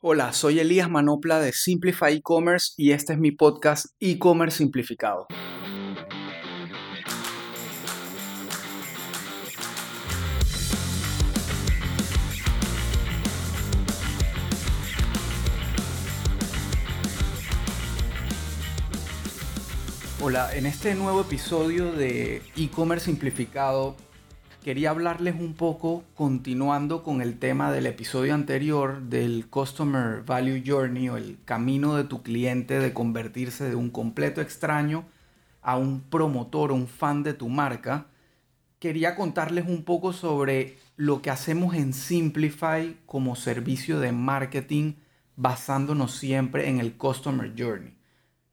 Hola, soy Elías Manopla de Simplify E-Commerce y este es mi podcast E-Commerce Simplificado. Hola, en este nuevo episodio de E-Commerce Simplificado quería hablarles un poco, continuando con el tema del episodio anterior del Customer Value Journey o el camino de tu cliente de convertirse de un completo extraño a un promotor o un fan de tu marca. Quería contarles un poco sobre lo que hacemos en Simplify como servicio de marketing basándonos siempre en el Customer Journey.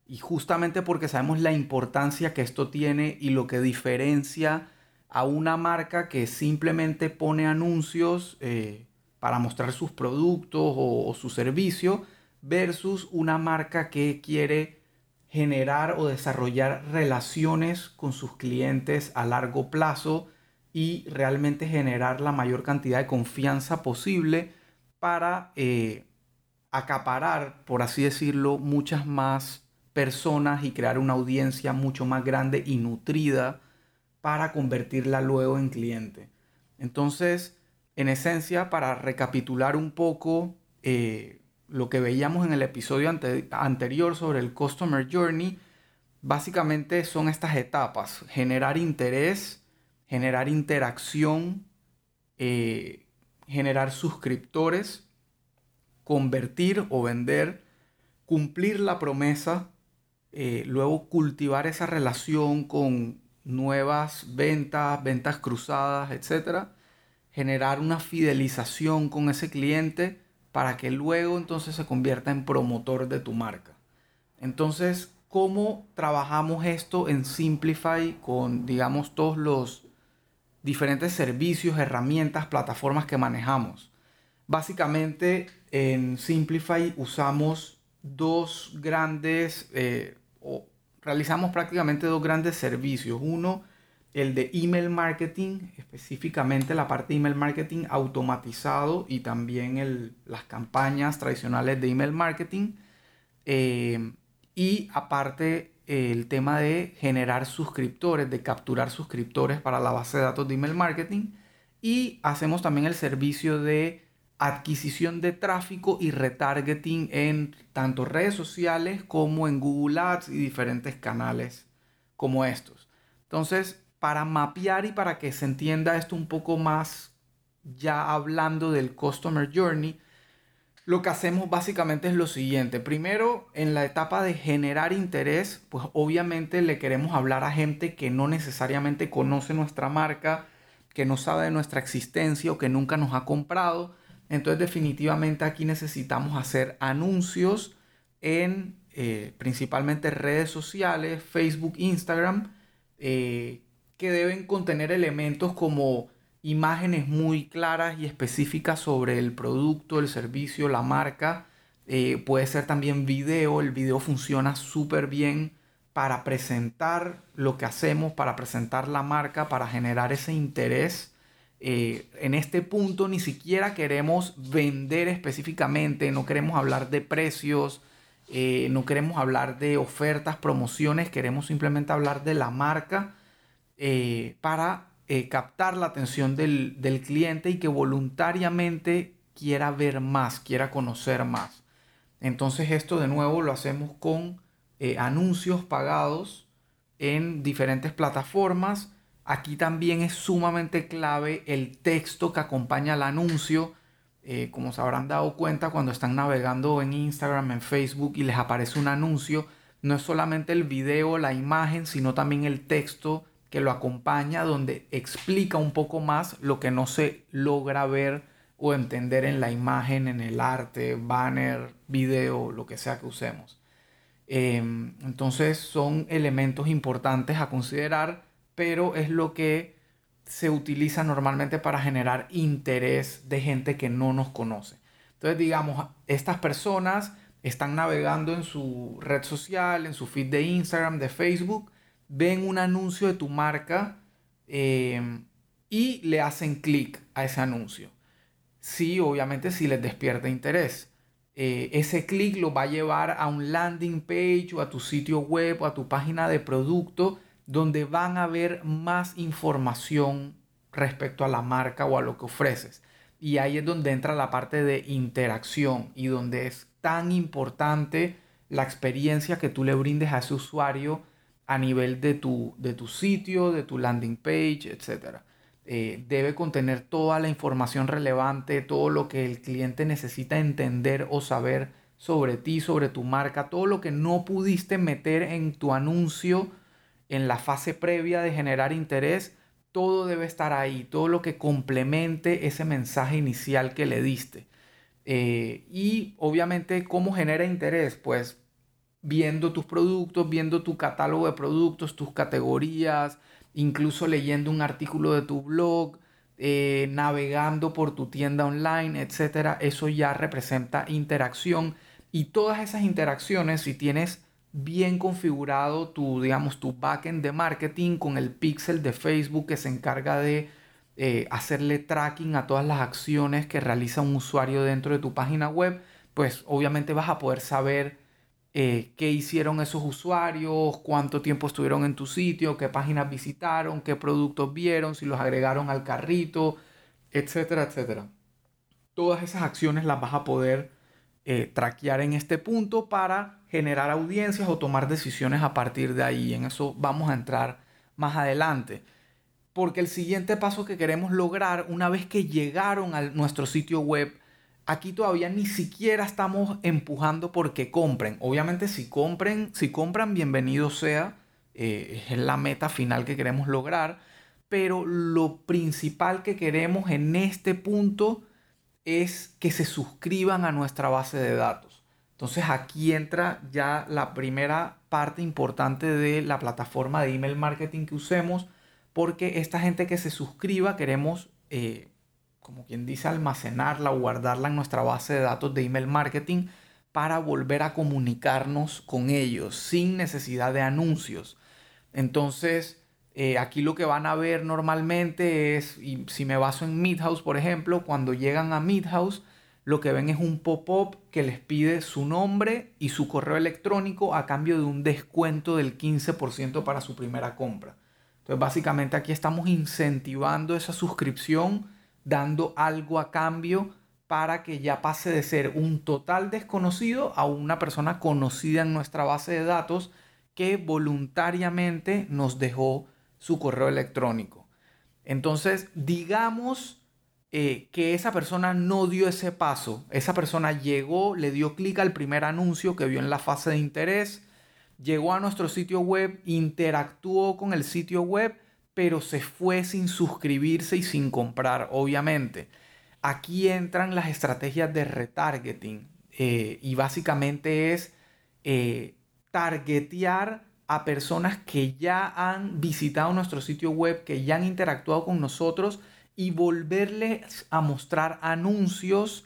Y justamente porque sabemos la importancia que esto tiene y lo que diferencia a una marca que simplemente pone anuncios eh, para mostrar sus productos o, su servicio versus una marca que quiere generar o desarrollar relaciones con sus clientes a largo plazo y realmente generar la mayor cantidad de confianza posible para eh, acaparar, por así decirlo, muchas más personas y crear una audiencia mucho más grande y nutrida para convertirla luego en cliente. Entonces, en esencia, para recapitular un poco eh, lo que veíamos en el episodio anterior sobre el Customer Journey, básicamente son estas etapas. Generar interés, generar interacción, eh, generar suscriptores, convertir o vender, cumplir la promesa, eh, luego cultivar esa relación con nuevas ventas, ventas cruzadas, etcétera, generar una fidelización con ese cliente para que luego entonces se convierta en promotor de tu marca. Entonces, ¿cómo trabajamos esto en Simplify con, digamos, todos los diferentes servicios, herramientas, plataformas que manejamos? Básicamente, en Simplify usamos dos grandes eh, realizamos prácticamente dos grandes servicios. Uno, el de email marketing, específicamente la parte de email marketing automatizado y también las campañas tradicionales de email marketing. Eh, y aparte el tema de generar suscriptores, de capturar suscriptores para la base de datos de email marketing. Y hacemos también el servicio de adquisición de tráfico y retargeting en tanto redes sociales como en Google Ads y diferentes canales como estos. Entonces, para mapear y para que se entienda esto un poco más, ya hablando del Customer Journey, lo que hacemos básicamente es lo siguiente. Primero, en la etapa de generar interés, pues obviamente le queremos hablar a gente que no necesariamente conoce nuestra marca, que no sabe de nuestra existencia o que nunca nos ha comprado entonces definitivamente aquí necesitamos hacer anuncios en eh, principalmente redes sociales, Facebook, Instagram, eh, que deben contener elementos como imágenes muy claras y específicas sobre el producto, el servicio, la marca. Eh, puede ser también video, el video funciona súper bien para presentar lo que hacemos, para presentar la marca, para generar ese interés eh, en este punto ni siquiera queremos vender específicamente, no queremos hablar de precios, eh, no queremos hablar de ofertas, promociones, queremos simplemente hablar de la marca eh, para captar la atención del, del, cliente y que voluntariamente quiera ver más, quiera conocer más. Entonces esto de nuevo lo hacemos con anuncios pagados en diferentes plataformas Aquí también es sumamente clave el texto que acompaña al anuncio. Eh, como se habrán dado cuenta cuando están navegando en Instagram, en Facebook y les aparece un anuncio, no es solamente el video, la imagen, sino también el texto que lo acompaña donde explica un poco más lo que no se logra ver o entender en la imagen, en el arte, banner, video, lo que sea que usemos. Em, entonces son elementos importantes a considerar pero es lo que se utiliza normalmente para generar interés de gente que no nos conoce. Entonces, digamos, estas personas están navegando en su red social, en su feed de Instagram, de Facebook, ven un anuncio de tu marca em, y le hacen clic a ese anuncio. Sí, obviamente, si les despierta interés. eh, ese clic lo va a llevar a un landing page o a tu sitio web o a tu página de producto donde van a ver más información respecto a la marca o a lo que ofreces. Y ahí es donde entra la parte de interacción y donde es tan importante la experiencia que tú le brindes a ese usuario a nivel de tu, de tu sitio, de tu landing page, etc. Eh, debe contener toda la información relevante, todo lo que el cliente necesita entender o saber sobre ti, sobre tu marca, todo lo que no pudiste meter en tu anuncio en la fase previa de generar interés, todo debe estar ahí, todo lo que complemente ese mensaje inicial que le diste. Eh, y obviamente, ¿cómo genera interés? Pues viendo tus productos, viendo tu catálogo de productos, tus categorías, incluso leyendo un artículo de tu blog, eh, navegando por tu tienda online, etcétera. Eso ya representa interacción y todas esas interacciones, si tienes bien configurado tu, digamos, tu backend de marketing con el pixel de Facebook que se encarga de eh, hacerle tracking a todas las acciones que realiza un usuario dentro de tu página web, pues obviamente vas a poder saber eh, qué hicieron esos usuarios, cuánto tiempo estuvieron en tu sitio, qué páginas visitaron, qué productos vieron, si los agregaron al carrito, etcétera, etcétera. Todas esas acciones las vas a poder eh, traquear en este punto para generar audiencias o tomar decisiones a partir de ahí. En eso vamos a entrar más adelante. Porque el siguiente paso que queremos lograr una vez que llegaron a nuestro sitio web aquí todavía ni siquiera estamos empujando porque compren. Obviamente si compren, si compran, bienvenido sea. Eh, es la meta final que queremos lograr. Pero lo principal que queremos en este punto es que se suscriban a nuestra base de datos. Entonces aquí entra ya la primera parte importante de la plataforma de email marketing que usemos, porque esta gente que se suscriba queremos eh, como quien dice, almacenarla o guardarla en nuestra base de datos de email marketing para volver a comunicarnos con ellos sin necesidad de anuncios. Entonces, eh, aquí lo que van a ver normalmente es, y si me baso en Midhouse, por ejemplo, cuando llegan a Midhouse, lo que ven es un pop-up que les pide su nombre y su correo electrónico a cambio de un descuento del 15% para su primera compra. Entonces, básicamente aquí estamos incentivando esa suscripción dando algo a cambio para que ya pase de ser un total desconocido a una persona conocida en nuestra base de datos que voluntariamente nos dejó su correo electrónico. Entonces, digamos eh, que esa persona no dio ese paso. Esa persona llegó, le dio clic al primer anuncio que vio en la fase de interés, llegó a nuestro sitio web, interactuó con el sitio web pero se fue sin suscribirse y sin comprar, obviamente. Aquí entran las estrategias de retargeting eh, y básicamente es eh, targetear a personas que ya han visitado nuestro sitio web, que ya han interactuado con nosotros y volverles a mostrar anuncios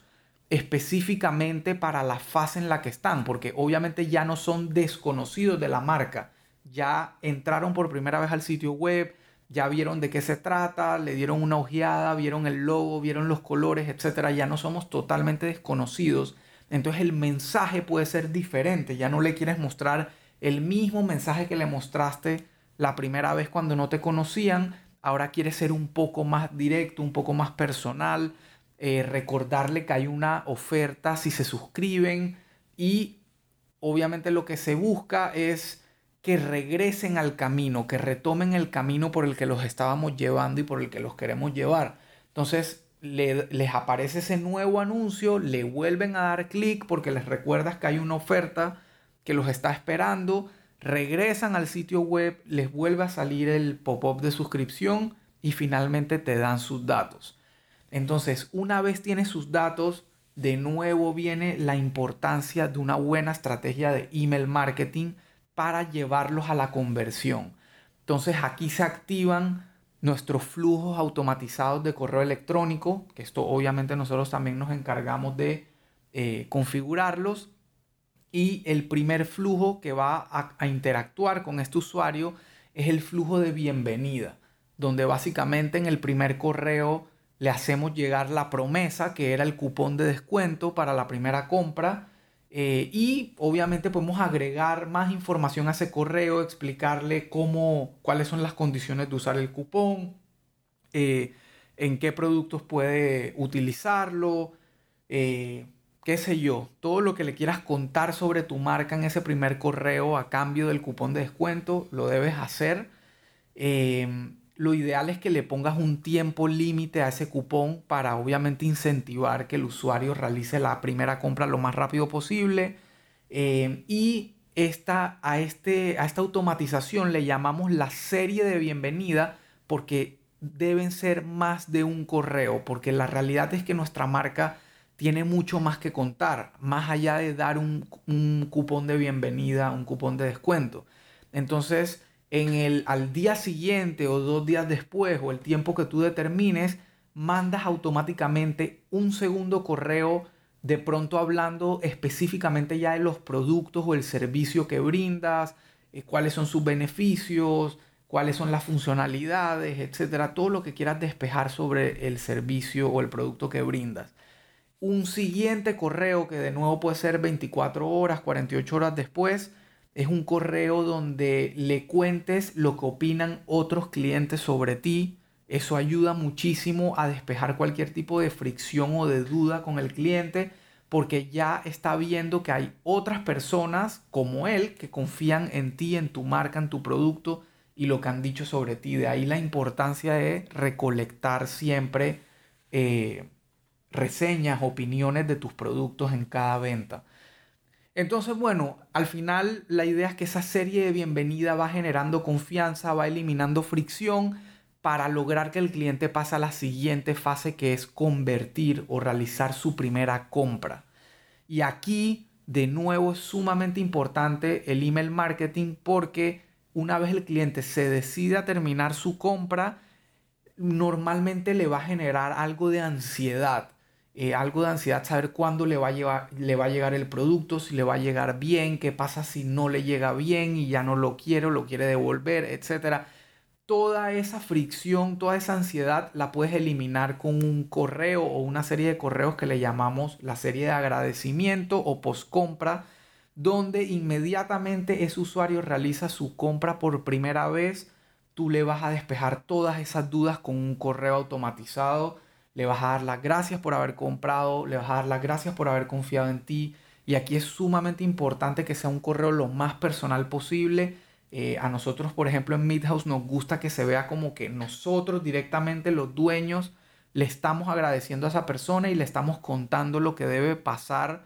específicamente para la fase en la que están, porque obviamente ya no son desconocidos de la marca, ya entraron por primera vez al sitio web, ya vieron de qué se trata, le dieron una ojeada, vieron el logo, vieron los colores, etcétera, ya no somos totalmente desconocidos. Entonces el mensaje puede ser diferente, ya no le quieres mostrar el mismo mensaje que le mostraste la primera vez cuando no te conocían, ahora quieres ser un poco más directo, un poco más personal, eh, recordarle que hay una oferta si se suscriben y obviamente lo que se busca es que regresen al camino, que retomen el camino por el que los estábamos llevando y por el que los queremos llevar. Entonces les aparece ese nuevo anuncio, le vuelven a dar clic porque les recuerdas que hay una oferta que los está esperando, regresan al sitio web, les vuelve a salir el pop-up de suscripción y finalmente te dan sus datos. Entonces, una vez tienes sus datos, de nuevo viene la importancia de una buena estrategia de email marketing para llevarlos a la conversión. Entonces aquí se activan nuestros flujos automatizados de correo electrónico, que esto obviamente nosotros también nos encargamos de eh, configurarlos. Y el primer flujo que va a, interactuar con este usuario es el flujo de bienvenida, donde básicamente en el primer correo le hacemos llegar la promesa, que era el cupón de descuento para la primera compra. Eh, y obviamente podemos agregar más información a ese correo, explicarle cómo, cuáles son las condiciones de usar el cupón, eh, en qué productos puede utilizarlo, eh, qué sé yo, todo lo que le quieras contar sobre tu marca en ese primer correo a cambio del cupón de descuento, lo debes hacer. Em, lo ideal es que le pongas un tiempo límite a ese cupón para obviamente incentivar que el usuario realice la primera compra lo más rápido posible. Em, y esta, a, este, a esta automatización le llamamos la serie de bienvenida porque deben ser más de un correo, porque la realidad es que nuestra marca tiene mucho más que contar, más allá de dar un, cupón de bienvenida, un cupón de descuento. Entonces, en el, al día siguiente o dos días después o el tiempo que tú determines, mandas automáticamente un segundo correo de pronto hablando específicamente ya de los productos o el servicio que brindas, eh, cuáles son sus beneficios, cuáles son las funcionalidades, etcétera, todo lo que quieras despejar sobre el servicio o el producto que brindas un siguiente correo que de nuevo puede ser 24 horas, 48 horas después. Es un correo donde le cuentes lo que opinan otros clientes sobre ti. Eso ayuda muchísimo a despejar cualquier tipo de fricción o de duda con el cliente porque ya está viendo que hay otras personas como él que confían en ti, en tu marca, en tu producto y lo que han dicho sobre ti. De ahí la importancia de recolectar siempre eh, reseñas, opiniones de tus productos en cada venta. Entonces, bueno, al final la idea es que esa serie de bienvenida va generando confianza, va eliminando fricción para lograr que el cliente pase a la siguiente fase que es convertir o realizar su primera compra. Y aquí, de nuevo, es sumamente importante el email marketing porque una vez el cliente se decide a terminar su compra, normalmente le va a generar algo de ansiedad eh, algo de ansiedad, saber cuándo le va, a llevar, le va a llegar el producto, si le va a llegar bien, qué pasa si no le llega bien y ya no lo quiere o lo quiere devolver, etc. Toda esa fricción, toda esa ansiedad la puedes eliminar con un correo o una serie de correos que le llamamos la serie de agradecimiento o post compra, donde inmediatamente ese usuario realiza su compra por primera vez, tú le vas a despejar todas esas dudas con un correo automatizado le vas a dar las gracias por haber comprado, le vas a dar las gracias por haber confiado en ti. Y aquí es sumamente importante que sea un correo lo más personal posible. Eh, a nosotros, por ejemplo, en Midhouse nos gusta que se vea como que nosotros directamente, los dueños, le estamos agradeciendo a esa persona y le estamos contando lo que debe pasar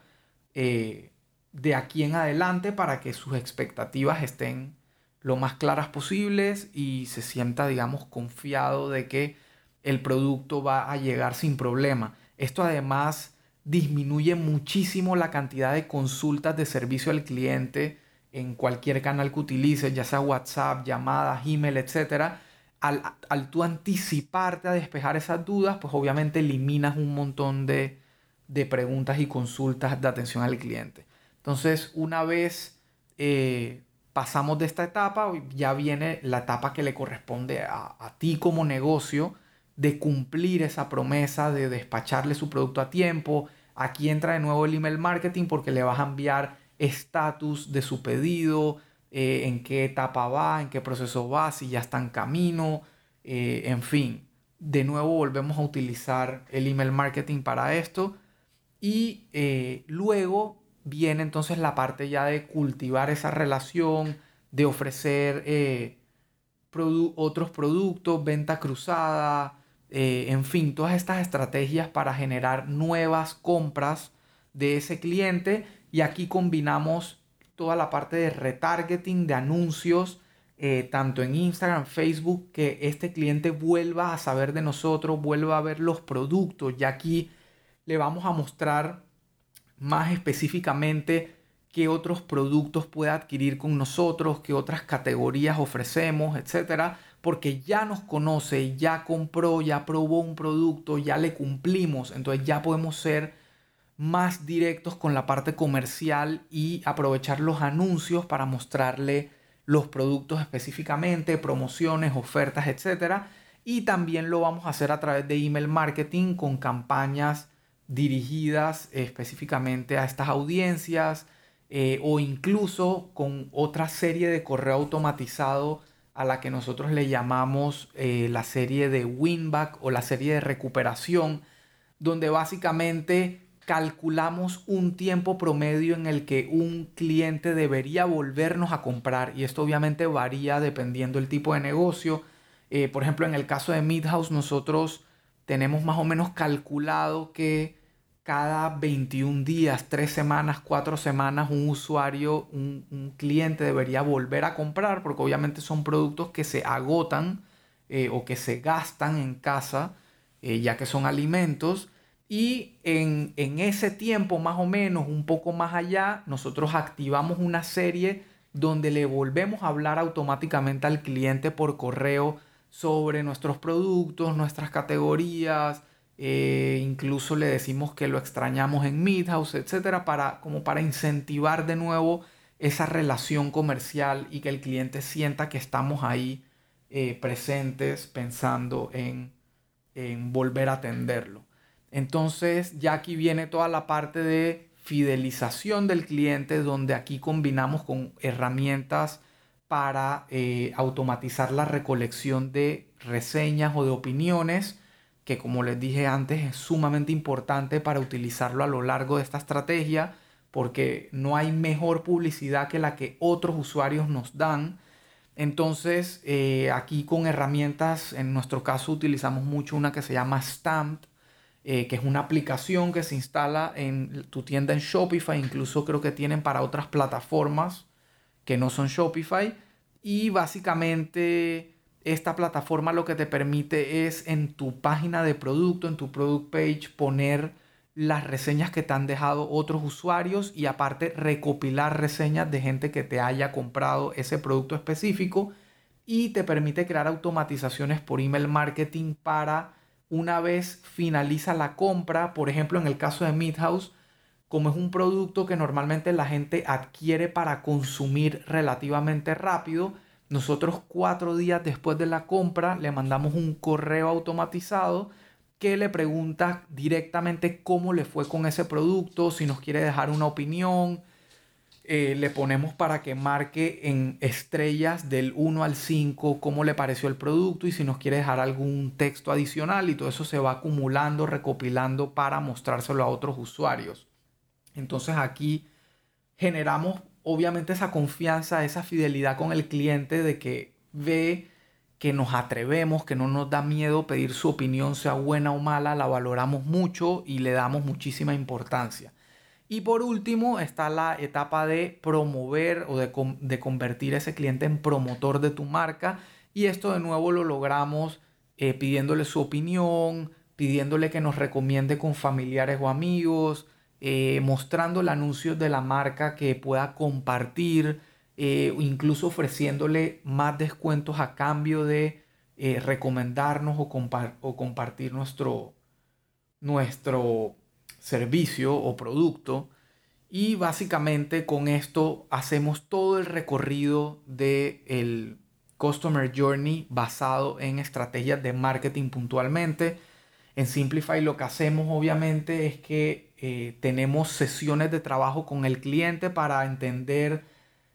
eh, de aquí en adelante para que sus expectativas estén lo más claras posibles y se sienta, digamos, confiado de que el producto va a llegar sin problema. Esto además disminuye muchísimo la cantidad de consultas de servicio al cliente en cualquier canal que utilices, ya sea WhatsApp, llamadas, email, etc. Al, al tú anticiparte a despejar esas dudas, pues obviamente eliminas un montón de, preguntas y consultas de atención al cliente. Entonces, una vez eh, pasamos de esta etapa, ya viene la etapa que le corresponde a, a ti como negocio, de cumplir esa promesa de despacharle su producto a tiempo. Aquí entra de nuevo el email marketing porque le vas a enviar estatus de su pedido, eh, en qué etapa va, en qué proceso va, si ya está en camino, eh, en fin. De nuevo volvemos a utilizar el email marketing para esto. Y eh, luego viene entonces la parte ya de cultivar esa relación, de ofrecer otros productos, venta cruzada, eh, en fin, todas estas estrategias para generar nuevas compras de ese cliente y aquí combinamos toda la parte de retargeting, de anuncios, eh, tanto en Instagram, Facebook, que este cliente vuelva a saber de nosotros, vuelva a ver los productos. Y aquí le vamos a mostrar más específicamente qué otros productos puede adquirir con nosotros, qué otras categorías ofrecemos, etcétera, porque ya nos conoce, ya compró, ya probó un producto, ya le cumplimos, entonces ya podemos ser más directos con la parte comercial y aprovechar los anuncios para mostrarle los productos específicamente, promociones, ofertas, etc. y también lo vamos a hacer a través de email marketing con campañas dirigidas específicamente a estas audiencias eh, o incluso con otra serie de correo automatizado a la que nosotros le llamamos eh, la serie de winback o la serie de recuperación, donde básicamente calculamos un tiempo promedio en el que un cliente debería volvernos a comprar y esto obviamente varía dependiendo del tipo de negocio. Eh, por ejemplo, en el caso de Midhouse nosotros tenemos más o menos calculado que cada 21 días, 3 semanas, 4 semanas, un usuario, un, cliente debería volver a comprar, porque obviamente son productos que se agotan eh, o que se gastan en casa, eh, ya que son alimentos. Y en, en ese tiempo, más o menos, un poco más allá, nosotros activamos una serie donde le volvemos a hablar automáticamente al cliente por correo sobre nuestros productos, nuestras categorías, eh, incluso le decimos que lo extrañamos en Midhouse, etcétera, para, como para incentivar de nuevo esa relación comercial y que el cliente sienta que estamos ahí eh, presentes pensando en, en volver a atenderlo. Entonces ya aquí viene toda la parte de fidelización del cliente donde aquí combinamos con herramientas para eh, automatizar la recolección de reseñas o de opiniones que como les dije antes es sumamente importante para utilizarlo a lo largo de esta estrategia porque no hay mejor publicidad que la que otros usuarios nos dan. Entonces eh, aquí con herramientas, en nuestro caso utilizamos mucho una que se llama Stamped, eh, que es una aplicación que se instala en tu tienda en Shopify, incluso creo que tienen para otras plataformas que no son Shopify. Y básicamente esta plataforma lo que te permite es en tu página de producto, en tu product page, poner las reseñas que te han dejado otros usuarios y aparte recopilar reseñas de gente que te haya comprado ese producto específico y te permite crear automatizaciones por email marketing para una vez finaliza la compra, por ejemplo en el caso de Midhouse, como es un producto que normalmente la gente adquiere para consumir relativamente rápido, nosotros cuatro días después de la compra le mandamos un correo automatizado que le pregunta directamente cómo le fue con ese producto, si nos quiere dejar una opinión. Eh, le ponemos para que marque en estrellas del 1 al 5 cómo le pareció el producto y si nos quiere dejar algún texto adicional y todo eso se va acumulando, recopilando para mostrárselo a otros usuarios. Entonces aquí generamos obviamente esa confianza, esa fidelidad con el cliente de que ve que nos atrevemos, que no nos da miedo pedir su opinión, sea buena o mala, la valoramos mucho y le damos muchísima importancia. Y por último está la etapa de promover o de, de convertir a ese cliente en promotor de tu marca. Y esto de nuevo lo logramos eh, pidiéndole su opinión, pidiéndole que nos recomiende con familiares o amigos, eh, mostrando el anuncio de la marca que pueda compartir, eh, incluso ofreciéndole más descuentos a cambio de eh, recomendarnos o, o, compartir nuestro, nuestro servicio o producto. Y básicamente con esto hacemos todo el recorrido del el Customer Journey basado en estrategias de marketing puntualmente. En Simplify lo que hacemos obviamente es que eh, tenemos sesiones de trabajo con el cliente para entender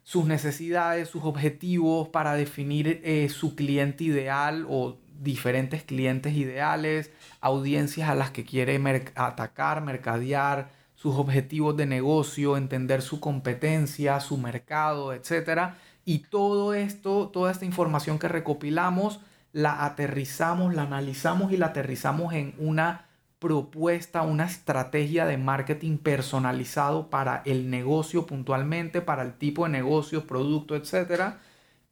sus necesidades, sus objetivos, para definir eh, su cliente ideal o diferentes clientes ideales, audiencias a las que quiere atacar, mercadear, sus objetivos de negocio, entender su competencia, su mercado, etc. Y todo esto, toda esta información que recopilamos, la aterrizamos, la analizamos y la aterrizamos en una propuesta, una estrategia de marketing personalizado para el negocio puntualmente, para el tipo de negocio, producto, etc.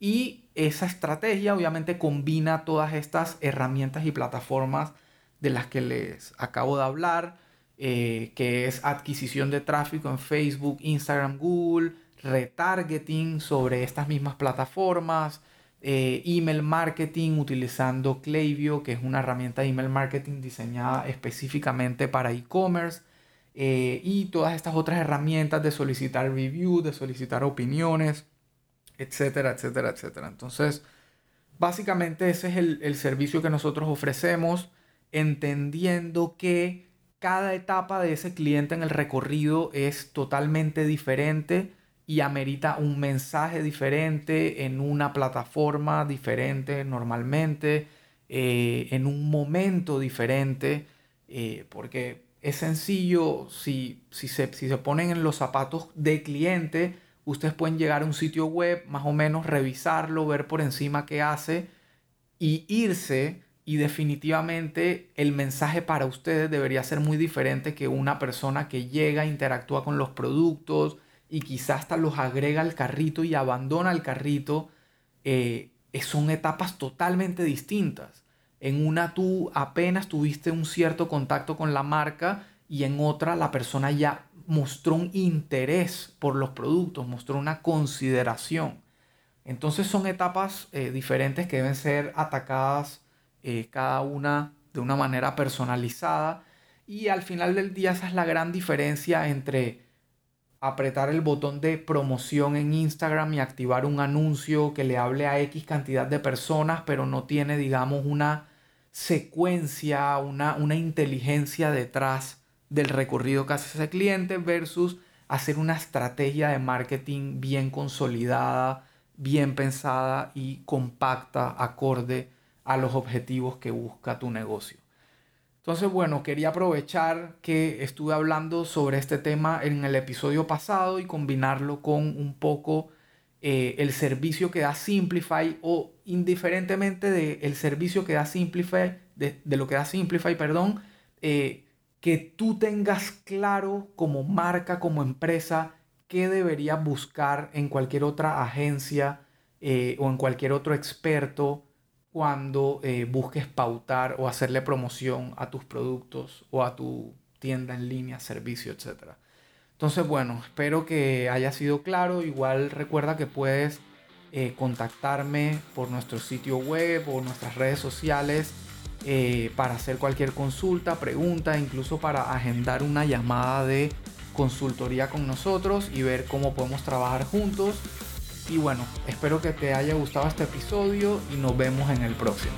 Y esa estrategia obviamente combina todas estas herramientas y plataformas de las que les acabo de hablar, eh, que es adquisición de tráfico en Facebook, Instagram, Google, retargeting sobre estas mismas plataformas, eh, email marketing utilizando Klaviyo, que es una herramienta de email marketing diseñada específicamente para e-commerce. Eh, y todas estas otras herramientas de solicitar reviews, de solicitar opiniones, etcétera, etcétera, etcétera. Entonces, básicamente ese es el, el servicio que nosotros ofrecemos, entendiendo que cada etapa de ese cliente en el recorrido es totalmente diferente y amerita un mensaje diferente en una plataforma diferente normalmente, eh, en un momento diferente, eh, porque es sencillo, si, si, se, si se ponen en los zapatos de cliente, ustedes pueden llegar a un sitio web, más o menos revisarlo, ver por encima qué hace y irse y definitivamente el mensaje para ustedes debería ser muy diferente que una persona que llega, interactúa con los productos y quizás hasta los agrega al carrito y abandona el carrito. Eh, son etapas totalmente distintas. En una tú apenas tuviste un cierto contacto con la marca y en otra la persona ya mostró un interés por los productos, mostró una consideración. Entonces son etapas eh, diferentes que deben ser atacadas eh, cada una de una manera personalizada. Y al final del día esa es la gran diferencia entre apretar el botón de promoción en Instagram y activar un anuncio que le hable a X cantidad de personas, pero no tiene, digamos, una secuencia, una, una inteligencia detrás del recorrido que hace ese cliente versus hacer una estrategia de marketing bien consolidada, bien pensada y compacta, acorde a los objetivos que busca tu negocio. Entonces, bueno, quería aprovechar que estuve hablando sobre este tema en el episodio pasado y combinarlo con un poco eh, el servicio que da Simplify o indiferentemente del el servicio que da Simplify, de, lo que da Simplify, perdón, eh, que tú tengas claro como marca, como empresa, qué deberías buscar en cualquier otra agencia eh, o en cualquier otro experto cuando eh, busques pautar o hacerle promoción a tus productos o a tu tienda en línea, servicio, etc. Entonces, bueno, espero que haya sido claro. Igual recuerda que puedes eh, contactarme por nuestro sitio web o nuestras redes sociales eh, para hacer cualquier consulta, pregunta, incluso para agendar una llamada de consultoría con nosotros y ver cómo podemos trabajar juntos y bueno, espero que te haya gustado este episodio y nos vemos en el próximo.